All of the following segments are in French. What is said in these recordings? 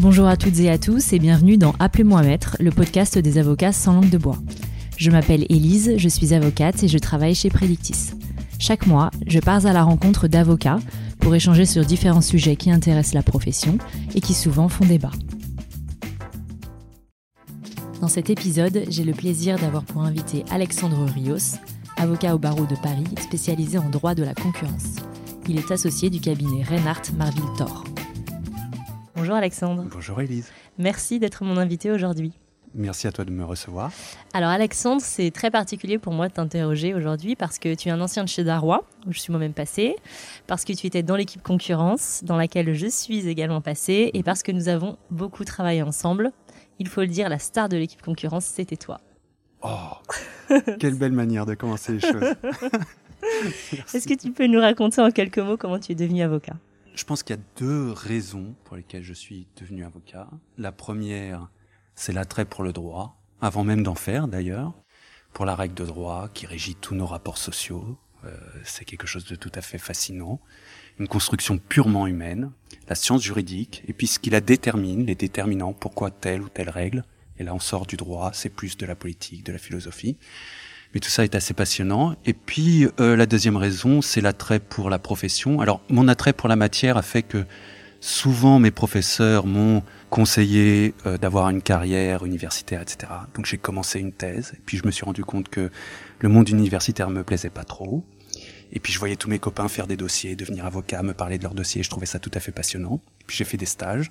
Bonjour à toutes et à tous et bienvenue dans Appelez-moi Maître, le podcast des avocats sans langue de bois. Je m'appelle Élise, je suis avocate et je travaille chez Predictis. Chaque mois, je pars à la rencontre d'avocats pour échanger sur différents sujets qui intéressent la profession et qui souvent font débat. Dans cet épisode, j'ai le plaisir d'avoir pour invité Alexandre Rios, avocat au barreau de Paris spécialisé en droit de la concurrence. Il est associé du cabinet Reinhardt Marville Thor. Bonjour Alexandre. Bonjour Elise. Merci d'être mon invité aujourd'hui. Merci à toi de me recevoir. Alors Alexandre, c'est très particulier pour moi de t'interroger aujourd'hui parce que tu es un ancien de chez Darrois, où je suis moi-même passée, parce que tu étais dans l'équipe concurrence, dans laquelle je suis également passée, et parce que nous avons beaucoup travaillé ensemble. Il faut le dire, la star de l'équipe concurrence, c'était toi. Oh, quelle belle manière de commencer les choses. Est-ce que tu peux nous raconter en quelques mots comment tu es devenu avocat? Je pense qu'il y a deux raisons pour lesquelles je suis devenu avocat. La première, c'est l'attrait pour le droit, avant même d'en faire d'ailleurs, pour la règle de droit qui régit tous nos rapports sociaux. Euh, c'est quelque chose de tout à fait fascinant. Une construction purement humaine, la science juridique, et puis ce qui la détermine, les déterminants, pourquoi telle ou telle règle. Et là, on sort du droit, c'est plus de la politique, de la philosophie. Mais tout ça est assez passionnant. Et puis, euh, la deuxième raison, c'est l'attrait pour la profession. Alors, mon attrait pour la matière a fait que souvent mes professeurs m'ont conseillé euh, d'avoir une carrière universitaire, etc. Donc j'ai commencé une thèse, et puis je me suis rendu compte que le monde universitaire me plaisait pas trop. Et puis je voyais tous mes copains faire des dossiers, devenir avocat, me parler de leurs dossiers, je trouvais ça tout à fait passionnant. Puis j'ai fait des stages.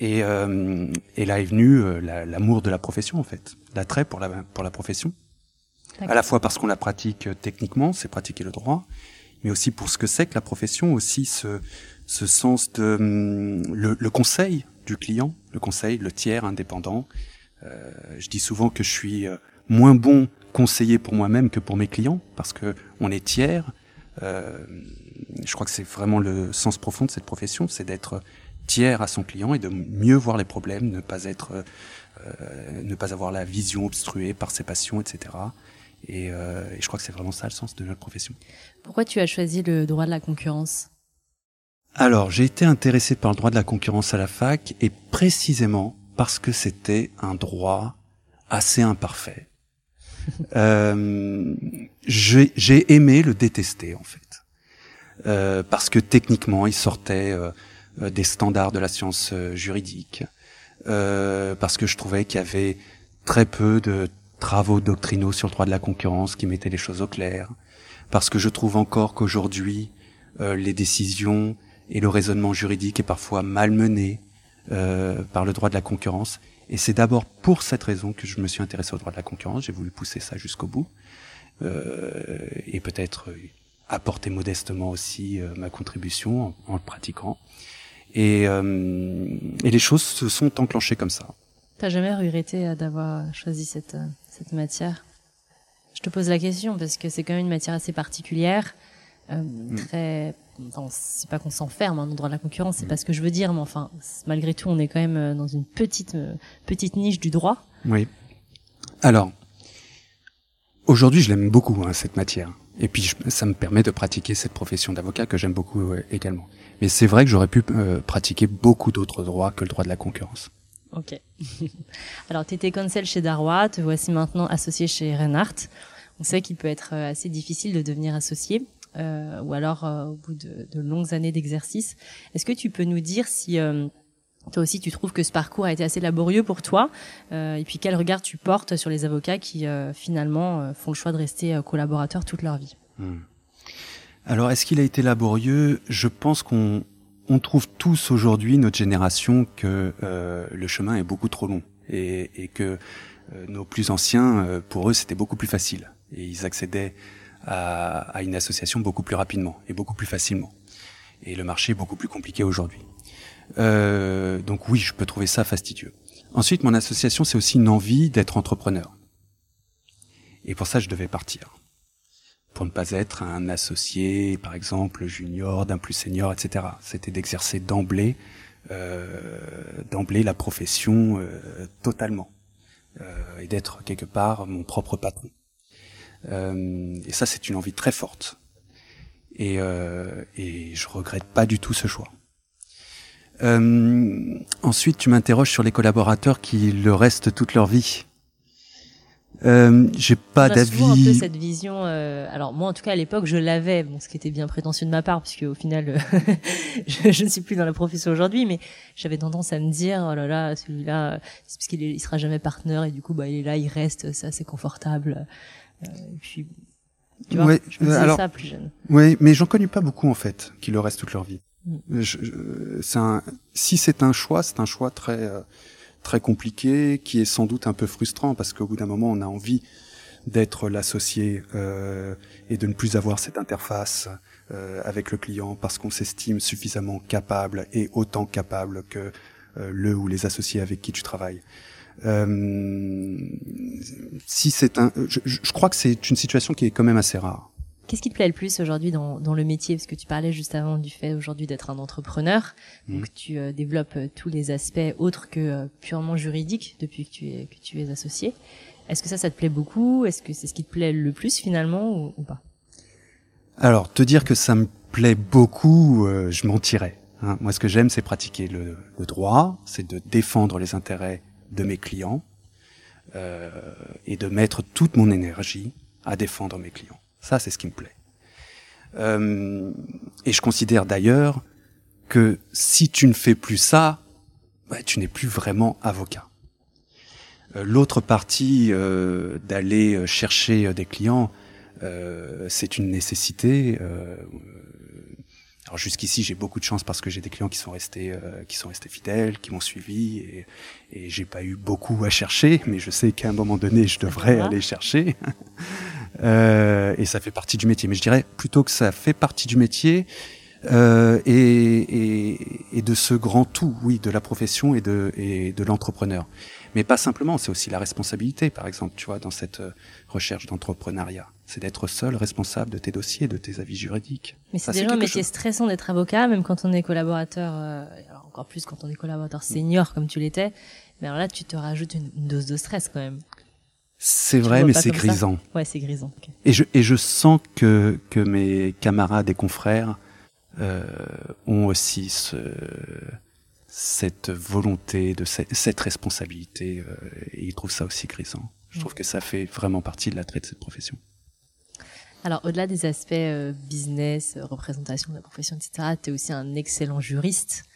Et, euh, et là est venu euh, l'amour de la profession en fait, l'attrait pour la, pour la profession. À la fois parce qu'on la pratique techniquement, c'est pratiquer le droit, mais aussi pour ce que c'est que la profession, aussi ce, ce sens de hum, le, le, conseil du client, le conseil, le tiers indépendant. Euh, je dis souvent que je suis euh, moins bon conseiller pour moi-même que pour mes clients parce que on est tiers. Euh, je crois que c'est vraiment le sens profond de cette profession, c'est d'être tiers à son client et de mieux voir les problèmes, ne pas être, euh, ne pas avoir la vision obstruée par ses passions, etc. Et, euh, et je crois que c'est vraiment ça le sens de notre profession. Pourquoi tu as choisi le droit de la concurrence? Alors, j'ai été intéressé par le droit de la concurrence à la fac et précisément parce que c'était un droit assez imparfait. euh, j'ai aimé le détester en fait, euh, parce que techniquement, il sortait euh, des standards de la science euh, juridique, euh, parce que je trouvais qu'il y avait très peu de travaux doctrinaux sur le droit de la concurrence qui mettaient les choses au clair, parce que je trouve encore qu'aujourd'hui, euh, les décisions et le raisonnement juridique est parfois malmené euh, par le droit de la concurrence. Et c'est d'abord pour cette raison que je me suis intéressé au droit de la concurrence. J'ai voulu pousser ça jusqu'au bout euh, et peut-être apporter modestement aussi euh, ma contribution en, en, le pratiquant. Et, euh, et les choses se sont enclenchées comme ça. T'as jamais regretté d'avoir choisi cette, cette matière Je te pose la question parce que c'est quand même une matière assez particulière, euh, mm. très Enfin, c'est pas qu'on s'enferme hein, dans le droit de la concurrence, c'est pas ce que je veux dire, mais enfin, malgré tout, on est quand même dans une petite petite niche du droit. Oui. Alors, aujourd'hui, je l'aime beaucoup hein, cette matière, et puis je, ça me permet de pratiquer cette profession d'avocat que j'aime beaucoup euh, également. Mais c'est vrai que j'aurais pu euh, pratiquer beaucoup d'autres droits que le droit de la concurrence. Ok. Alors, tu étais conseil chez Darrois, te voici maintenant associé chez Reinhardt. On sait qu'il peut être assez difficile de devenir associé euh, ou alors euh, au bout de, de longues années d'exercice. Est-ce que tu peux nous dire si euh, toi aussi tu trouves que ce parcours a été assez laborieux pour toi euh, et puis quel regard tu portes sur les avocats qui finalement font le choix de rester collaborateurs toute leur vie? Hmm. Alors est-ce qu'il a été laborieux? Je pense qu'on on trouve tous aujourd'hui, notre génération, que le chemin est beaucoup trop long et, que nos plus anciens, pour eux, c'était beaucoup plus facile et ils accédaient à, une association beaucoup plus rapidement et beaucoup plus facilement. Et le marché est beaucoup plus compliqué aujourd'hui. Euh, donc oui, je peux trouver ça fastidieux. Ensuite, mon association, c'est aussi une envie d'être entrepreneur. Et pour ça, je devais partir. Pour ne pas être un associé, par exemple, junior, d'un plus senior, etc. C'était d'exercer d'emblée, euh, d'emblée la profession euh, totalement. Euh, et d'être quelque part mon propre patron. Et ça, c'est une envie très forte. Et, et je regrette pas du tout ce choix. Ensuite, tu m'interroges sur les collaborateurs qui le restent toute leur vie. Euh, j'ai pas d'avis. un peu cette vision. Euh, alors moi, en tout cas, à l'époque, je l'avais, bon, ce qui était bien prétentieux de ma part, puisque au final, euh, je, je, ne suis plus dans la profession aujourd'hui, mais j'avais tendance à me dire, oh là là, celui-là, c'est parce qu'il il sera jamais partenaire et du coup, bah, il est là, il reste, c'est assez confortable. Euh, et puis, tu vois, je me disais alors, ça plus jeune. Oui, mais j'en connais pas beaucoup en fait, qui le restent toute leur vie. Mm. Je, je, un, si c'est un choix, c'est un choix très euh, très compliqué, qui est sans doute un peu frustrant parce qu'au bout d'un moment, on a envie d'être l'associé euh, et de ne plus avoir cette interface euh, avec le client parce qu'on s'estime suffisamment capable et autant capable que euh, le ou les associés avec qui tu travailles. Euh, si c'est un, je, je crois que c'est une situation qui est quand même assez rare. Qu'est-ce qui te plaît le plus aujourd'hui dans, dans, le métier? Parce que tu parlais juste avant du fait aujourd'hui d'être un entrepreneur, mmh. donc tu euh, développes euh, tous les aspects autres que euh, purement juridiques depuis que tu es, que tu es associé. Est-ce que ça, ça te plaît beaucoup? Est-ce que c'est ce qui te plaît le plus finalement ou, pas? Alors, te dire que ça me plaît beaucoup, je mentirais. Hein. Moi, ce que j'aime, c'est pratiquer le, le droit, c'est de défendre les intérêts de mes clients et de mettre toute mon énergie à défendre mes clients. Ça, c'est ce qui me plaît. Euh, et je considère d'ailleurs que si tu ne fais plus ça, bah, tu n'es plus vraiment avocat. Euh, L'autre partie euh, d'aller chercher des clients, euh, c'est une nécessité. Euh, alors jusqu'ici, j'ai beaucoup de chance parce que j'ai des clients qui sont restés, euh, qui sont restés fidèles, qui m'ont suivi, et, et j'ai pas eu beaucoup à chercher, mais je sais qu'à un moment donné, je devrais aller chercher. Euh, et ça fait partie du métier. Mais je dirais plutôt que ça fait partie du métier euh, et, et, et, de ce grand tout, oui, de la profession et de, et de l'entrepreneur. Mais pas simplement, c'est aussi la responsabilité, par exemple, tu vois, dans cette euh, recherche d'entrepreneuriat c'est d'être seul responsable de tes dossiers, de tes avis juridiques. Mais c'est déjà un métier stressant d'être avocat, même quand on est collaborateur, euh, encore plus quand on est collaborateur senior comme tu l'étais. Mais alors là, tu te rajoutes une, dose de stress quand même. C'est vrai, mais c'est grisant. Ouais, c'est grisant. Et je et je sens que que mes camarades et confrères euh, ont aussi ce cette volonté de cette, cette responsabilité euh, et ils trouvent ça aussi grisant. Je trouve que ça fait vraiment partie de l'attrait de cette profession. Alors, au-delà des aspects euh, business, représentation de la profession, etc., tu es aussi un excellent juriste.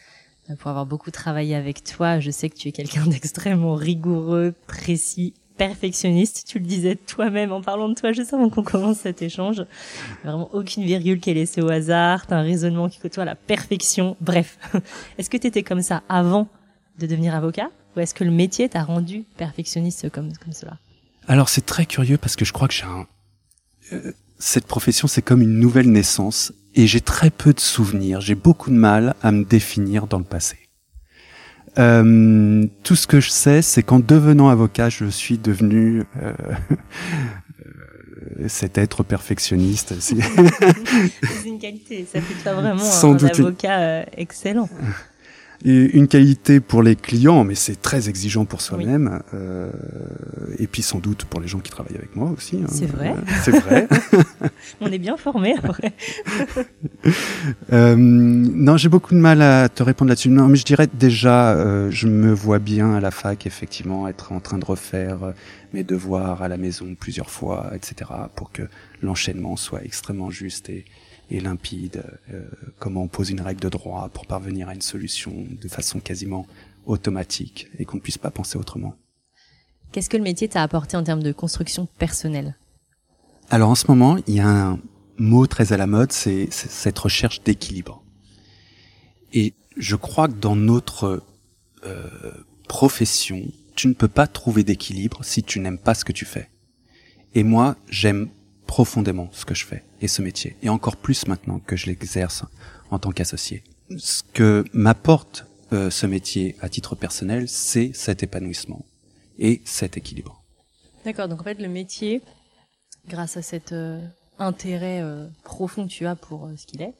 Pour avoir beaucoup travaillé avec toi, je sais que tu es quelqu'un d'extrêmement rigoureux, précis, perfectionniste. Tu le disais toi-même en parlant de toi juste avant qu'on commence cet échange. Vraiment aucune virgule qui est laissée au hasard. T'as un raisonnement qui côtoie la perfection. Bref. Est-ce que tu étais comme ça avant de devenir avocat ou est-ce que le métier t'a rendu perfectionniste comme, comme cela? Alors c'est très curieux parce que je crois que j'ai un cette profession, c'est comme une nouvelle naissance et j'ai très peu de souvenirs. J'ai beaucoup de mal à me définir dans le passé. Euh, tout ce que je sais, c'est qu'en devenant avocat, je suis devenu euh, euh cet être perfectionniste. c'est une qualité, ça fait toi vraiment un, avocat euh, excellent une qualité pour les clients, mais c'est très exigeant pour soi-même, euh, et puis sans doute pour les gens qui travaillent avec moi aussi. Hein. C'est vrai. Euh, c'est vrai. On est bien formés après. euh, non, j'ai beaucoup de mal à te répondre là-dessus. Non, mais je dirais déjà, euh, je me vois bien à la fac, effectivement, être en train de refaire euh, mes devoirs à la maison plusieurs fois, etc., pour que l'enchaînement soit extrêmement juste et et limpide, euh, comment on pose une règle de droit pour parvenir à une solution de façon quasiment automatique et qu'on ne puisse pas penser autrement. Qu'est-ce que le métier t'a apporté en termes de construction personnelle? Alors en ce moment, il y a un mot très à la mode, c'est cette recherche d'équilibre. Et je crois que dans notre euh, profession, tu ne peux pas trouver d'équilibre si tu n'aimes pas ce que tu fais. Et moi, j'aime profondément ce que je fais et ce métier, et encore plus maintenant que je l'exerce en tant qu'associé. Ce que m'apporte euh, ce métier à titre personnel, c'est cet épanouissement et cet équilibre. D'accord, donc en fait le métier, grâce à cet euh, intérêt euh, profond que tu as pour ce qu'il est,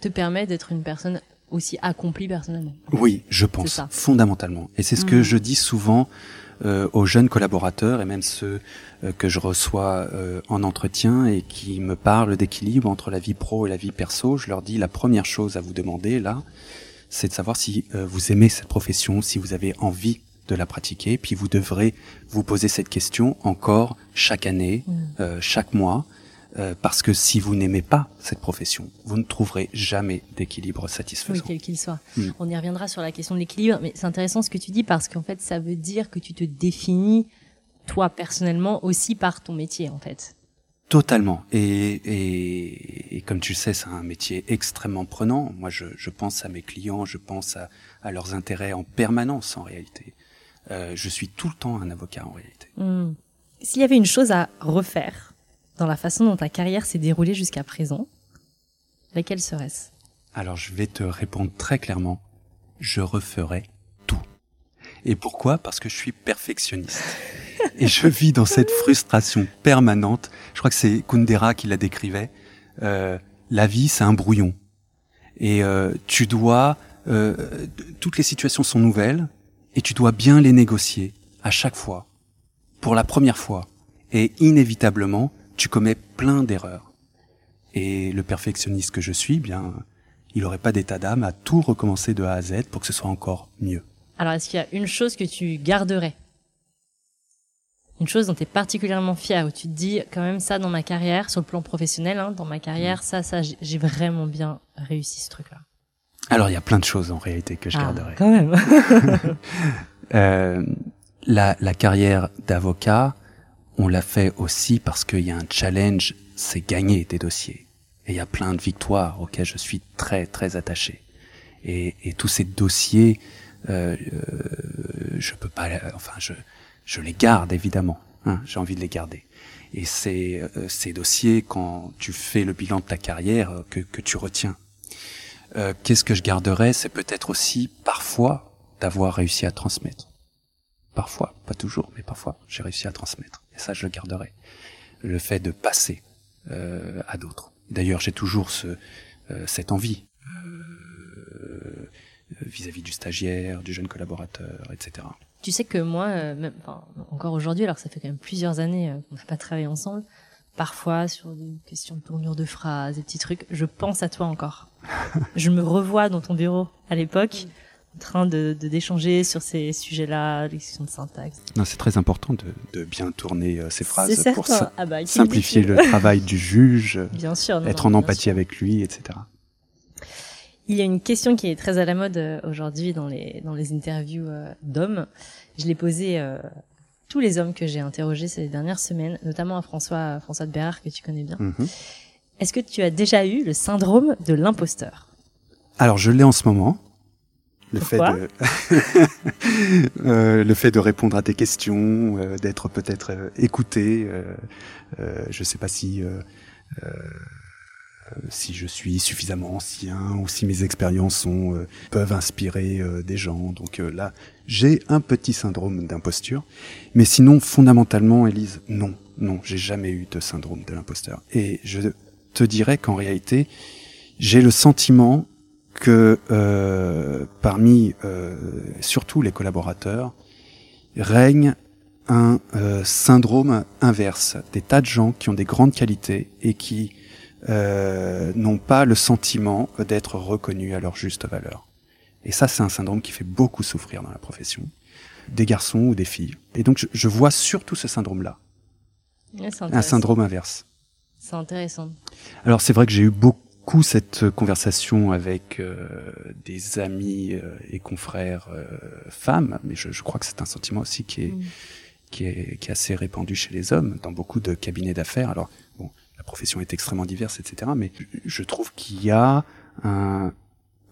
te permet d'être une personne aussi accomplie personnellement. Oui, je pense, fondamentalement. Et c'est ce que mmh. je dis souvent aux jeunes collaborateurs et même ceux euh, que je reçois euh, en entretien et qui me parlent d'équilibre entre la vie pro et la vie perso, je leur dis la première chose à vous demander là, c'est de savoir si euh, vous aimez cette profession, si vous avez envie de la pratiquer. Puis vous devrez vous poser cette question encore chaque année, Mm. euh, chaque mois, euh, parce que si vous n'aimez pas cette profession, vous ne trouverez jamais d'équilibre Oui, satisfaisant. quel qu'il soit. Mm. On y reviendra sur la question de l'équilibre, mais c'est intéressant ce que tu dis parce qu'en fait, ça veut dire que tu te définis toi personnellement aussi par ton métier en fait. Totalement. Et, et, et comme tu le sais, c'est un métier extrêmement prenant. Moi, je, je pense à mes clients, je pense à, à leurs intérêts en permanence en réalité. Euh, je suis tout le temps un avocat en réalité. Hmm. S'il y avait une chose à refaire dans la façon dont ta carrière s'est déroulée jusqu'à présent, laquelle serait-ce? Alors je vais te répondre très clairement, je referai tout. Et pourquoi? Parce que je suis perfectionniste. Et je vis dans cette frustration permanente. Je crois que c'est Kundera qui la décrivait. Euh, la vie, c'est un brouillon. Et euh, tu dois... euh, toutes les situations sont nouvelles et tu dois bien les négocier à chaque fois, pour la première fois. Et inévitablement, tu commets plein d'erreurs. Et le perfectionniste que je suis, bien, il n'aurait pas d'état d'âme à tout recommencer de A à Z pour que ce soit encore mieux. Alors, est-ce qu'il y a une chose que tu garderais? Une chose dont tu es particulièrement fier, où tu te dis, quand même, ça, dans ma carrière, sur le plan professionnel, hein, dans ma carrière, ça, ça, j'ai- vraiment bien réussi ce truc-là. Alors il y a plein de choses en réalité que je Ah, garderai. Quand même. Euh, la, la carrière d'avocat, on l'a fait aussi parce qu'il y a un challenge, c'est gagner des dossiers. Et il y a plein de victoires auxquelles je suis très très attaché. Et, et tous ces dossiers, euh, euh, je peux pas, enfin je, je les garde évidemment. hein, J'ai envie de les garder. Et c'est euh, ces dossiers quand tu fais le bilan de ta carrière euh, que, que tu retiens. Euh, Qu'est-ce que je garderais? C'est peut-être aussi parfois d'avoir réussi à transmettre. Parfois, pas toujours, mais parfois, j'ai réussi à transmettre. Et ça, je le garderai. Le fait de passer euh, à d'autres. D'ailleurs, j'ai toujours ce, euh, cette envie euh, vis-à-vis du stagiaire, du jeune collaborateur, etc. Tu sais que moi, même, enfin, encore aujourd'hui, alors que ça fait quand même plusieurs années qu'on n'a pas travaillé ensemble, parfois sur des questions de tournure de phrases, des petits trucs, je pense à toi encore. je me revois dans ton bureau à l'époque, en train de de- d'échanger sur ces sujets-là, les questions de syntaxe. Non, c'est très important de, de bien tourner euh, ces phrases pour sim- Ah bah, simplifier le travail du juge, Bien sûr. non, être non, en empathie sûr. avec lui, etc. Il y a une question qui est très à la mode euh, aujourd'hui dans les dans les interviews euh, d'hommes. Je l'ai posée euh, à tous les hommes que j'ai interrogés ces dernières semaines, notamment à François François de Bérard que tu connais bien. Mhm. Est-ce que tu as déjà eu le syndrome de l'imposteur? Alors, je l'ai en ce moment. Le fait de Euh, le fait de répondre à tes questions, euh, d'être peut-être euh, écouté. Euh, euh, je sais pas si euh, euh, si je suis suffisamment ancien ou si mes expériences sont euh, peuvent inspirer euh, des gens. Donc euh, là, j'ai un petit syndrome d'imposture, mais sinon fondamentalement, Élise, non, non, j'ai jamais eu de syndrome de l'imposteur. Et je te dirais qu'en réalité, j'ai le sentiment que euh, parmi euh, surtout les collaborateurs règne un euh, syndrome inverse, des tas de gens qui ont des grandes qualités et qui euh, n'ont pas le sentiment d'être reconnus à leur juste valeur. Et ça, c'est un syndrome qui fait beaucoup souffrir dans la profession, des garçons ou des filles. Et donc, je, je vois surtout ce syndrome-là, Ouais, un syndrome inverse. C'est intéressant. Alors c'est vrai que j'ai eu beaucoup cette conversation avec euh, des amis euh, et confrères euh, femmes, mais je, je crois que c'est un sentiment aussi qui est, Mm. qui est qui est assez répandu chez les hommes dans beaucoup de cabinets d'affaires. Alors bon, la profession est extrêmement diverse, etc. Mais je trouve qu'il y a un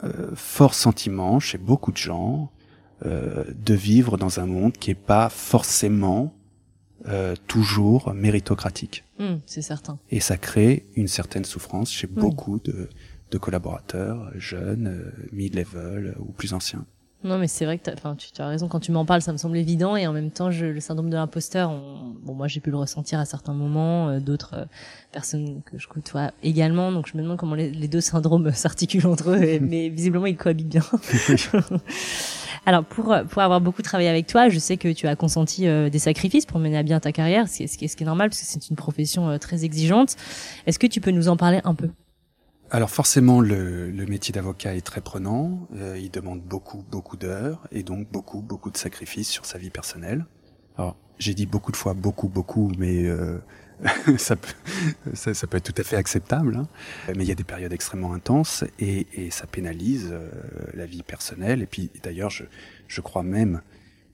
euh, fort sentiment chez beaucoup de gens euh, de vivre dans un monde qui est pas forcément euh, toujours méritocratique. Hum, c'est certain. Et ça crée une certaine souffrance chez beaucoup de, de collaborateurs, jeunes, euh, mid-level euh, ou plus anciens. Non, mais c'est vrai que t'as- enfin, tu, tu as raison. Quand tu m'en parles, ça me semble évident. Et en même temps, je, le syndrome de l'imposteur, on- bon, moi, j'ai pu le ressentir à certains moments. euh, D'autres euh, personnes que je côtoie également. Donc, je me demande comment les, les deux syndromes s'articulent entre eux. et- mais visiblement, ils cohabitent bien. Alors, pour, pour avoir beaucoup travaillé avec toi, je sais que tu as consenti euh, des sacrifices pour mener à bien ta carrière, ce qui est, ce qui est, normal, parce que c'est une profession euh, très exigeante. Est-ce que tu peux nous en parler un peu? Alors forcément, le, le métier d'avocat est très prenant. Euh, il demande beaucoup, beaucoup d'heures et donc beaucoup, beaucoup de sacrifices sur sa vie personnelle. Alors, j'ai dit beaucoup de fois beaucoup, beaucoup, mais euh, ça, peut, ça, peut être tout à fait acceptable. Hein. Mais il y a des périodes extrêmement intenses et, et ça pénalise euh, la vie personnelle. Et puis, d'ailleurs, je, je crois même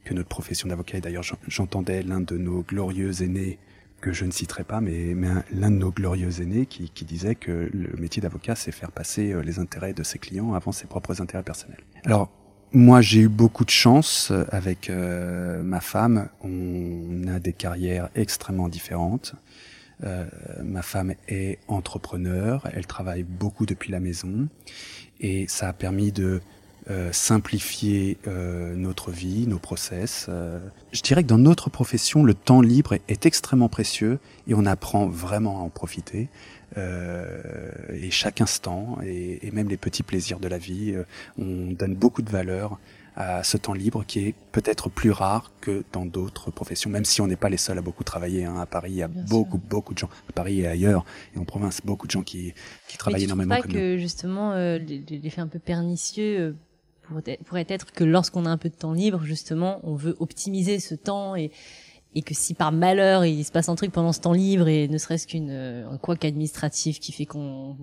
que notre profession d'avocat, et d'ailleurs j'entendais l'un de nos glorieux aînés que je ne citerai pas, mais, mais l'un de nos glorieux aînés qui, qui, disait que le métier d'avocat, c'est faire passer euh, les intérêts de ses clients avant ses propres intérêts personnels. Alors, moi, j'ai eu beaucoup de chance euh, avec euh, ma femme. On a des carrières extrêmement différentes. Euh, ma femme est entrepreneur, elle travaille beaucoup depuis la maison et ça a permis de simplifier notre vie, nos process. Je dirais que dans notre profession, le temps libre est extrêmement précieux et on apprend vraiment à en profiter. Et chaque instant, et, et, même les petits plaisirs de la vie, on donne beaucoup de valeur à ce temps libre qui est peut-être plus rare que dans d'autres professions, même si on n'est pas les seuls à beaucoup travailler. Hein. À Paris, il y a Bien beaucoup, sûr. beaucoup de gens. À Paris et ailleurs, et en province, beaucoup de gens qui, qui travaillent Mais tu énormément. pas comme que nous. justement l'effet un peu pernicieux pourrait être que lorsqu'on a un peu de temps libre, justement, on veut optimiser ce temps et et que si par malheur il se passe un truc pendant ce temps libre et ne serait-ce qu'une un couac administratif qui fait qu'on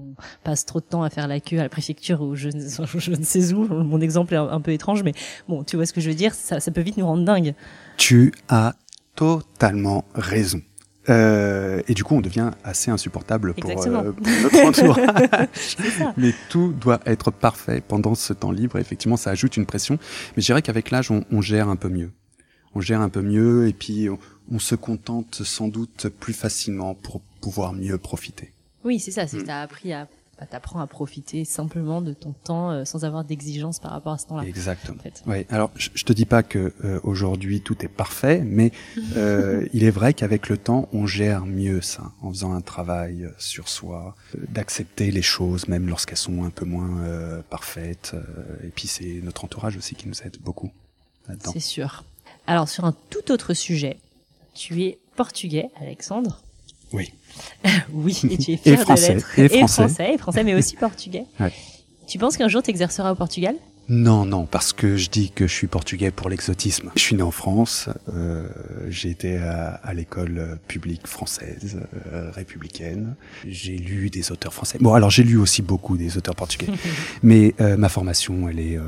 passe trop de temps à faire la queue à la préfecture ou je, je ne sais où, mon exemple est un peu étrange, mais bon, tu vois ce que je veux dire, ça, ça peut vite nous rendre dingue. Tu as totalement raison. Euh, et du coup, on devient assez insupportable pour, euh, pour notre entourage. Mais tout doit être parfait pendant ce temps libre. Effectivement, ça ajoute une pression. Mais je dirais qu'avec l'âge, on, on, gère un peu mieux. On gère un peu mieux et puis on, on se contente sans doute plus facilement pour pouvoir mieux profiter. Oui, c'est ça. C'est mmh. que tu as appris à bah, t'apprends à profiter simplement de ton temps euh, sans avoir d'exigence par rapport à ce temps-là. Exactement. En fait. Oui. Alors, je, je te dis pas que euh, aujourd'hui tout est parfait, mais euh, il est vrai qu'avec le temps, on gère mieux ça, en faisant un travail sur soi, euh, d'accepter les choses même lorsqu'elles sont un peu moins euh, parfaites. et puis c'est notre entourage aussi qui nous aide beaucoup là-dedans. C'est sûr. Alors sur un tout autre sujet, tu es portugais, Alexandre. Oui. oui, et tu es fier et français, de l'être. Et, et français. et français, mais aussi portugais. Ouais. Tu penses qu'un jour tu exerceras au Portugal? Non, non, parce que je dis que je suis portugais pour l'exotisme. Je suis né en France, euh, j'ai été à, à l'école publique française, euh, républicaine. J'ai lu des auteurs français. Bon, alors j'ai lu aussi beaucoup des auteurs portugais, mais euh, ma formation, elle est,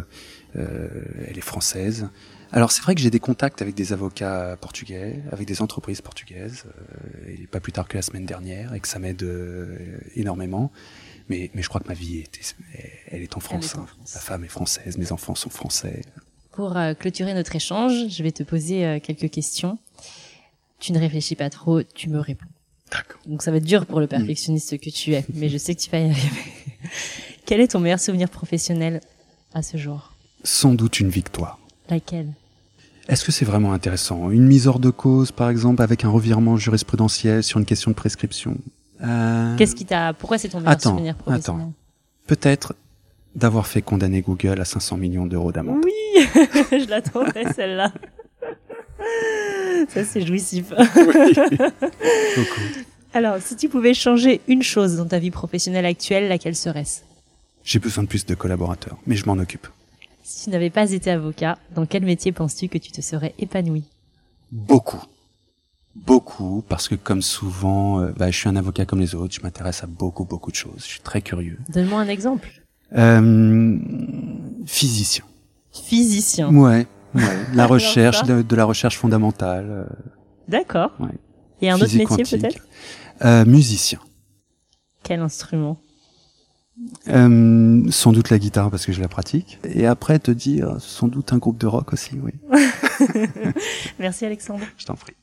euh, elle est française. Alors c'est vrai que j'ai des contacts avec des avocats portugais, avec des entreprises portugaises, euh, et pas plus tard que la semaine dernière, et que ça m'aide euh, énormément. Mais, mais je crois que ma vie, est, elle est en France. Est en hein. Ma femme est française, mes enfants sont français. Pour euh, clôturer notre échange, je vais te poser euh, quelques questions. Tu ne réfléchis pas trop, tu me réponds. D'accord. Donc ça va être dur pour le perfectionniste mmh. que tu es, mais je sais que tu vas y arriver. Quel est ton meilleur souvenir professionnel à ce jour? Sans doute une victoire. Laquelle? Est-ce que c'est vraiment intéressant? Une mise hors de cause, par exemple, avec un revirement jurisprudentiel sur une question de prescription? Euh... Qu'est-ce qui t'a Pourquoi c'est ton attends, souvenir professionnel? Attends. Peut-être d'avoir fait condamner Google à 500 millions d'euros d'amende. Oui, je l'attendais celle-là. Ça c'est jouissif. Oui. Beaucoup. Alors, si tu pouvais changer une chose dans ta vie professionnelle actuelle, laquelle serait-ce? J'ai besoin de plus de collaborateurs, mais je m'en occupe. Si tu n'avais pas été avocat, dans quel métier penses-tu que tu te serais épanoui Beaucoup. Beaucoup, parce que comme souvent, euh, bah, je suis un avocat comme les autres, je m'intéresse à beaucoup, beaucoup de choses. Je suis très curieux. Donne-moi un exemple. Euh, physicien. Physicien. Ouais, ouais. La recherche, de, de, la recherche fondamentale. Euh, D'accord. Ouais. Et un Physique autre métier peut-être? Euh, Musicien. Quel instrument? Euh, sans doute la guitare parce que je la pratique. Et après te dire sans doute un groupe de rock aussi, oui. Merci Alexandre. Je t'en prie.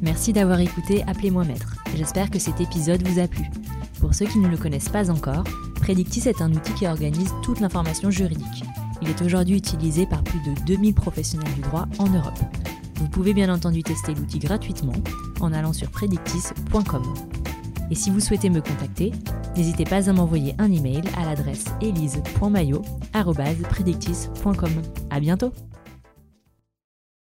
Merci d'avoir écouté Appelez-moi Maître. J'espère que cet épisode vous a plu. Pour ceux qui ne le connaissent pas encore, Predictis est un outil qui organise toute l'information juridique. Il est aujourd'hui utilisé par plus de 2000 professionnels du droit en Europe. Vous pouvez bien entendu tester l'outil gratuitement en allant sur predictis.com. Et si vous souhaitez me contacter, n'hésitez pas à m'envoyer un email à l'adresse elise.mayo@predictis.com. À bientôt.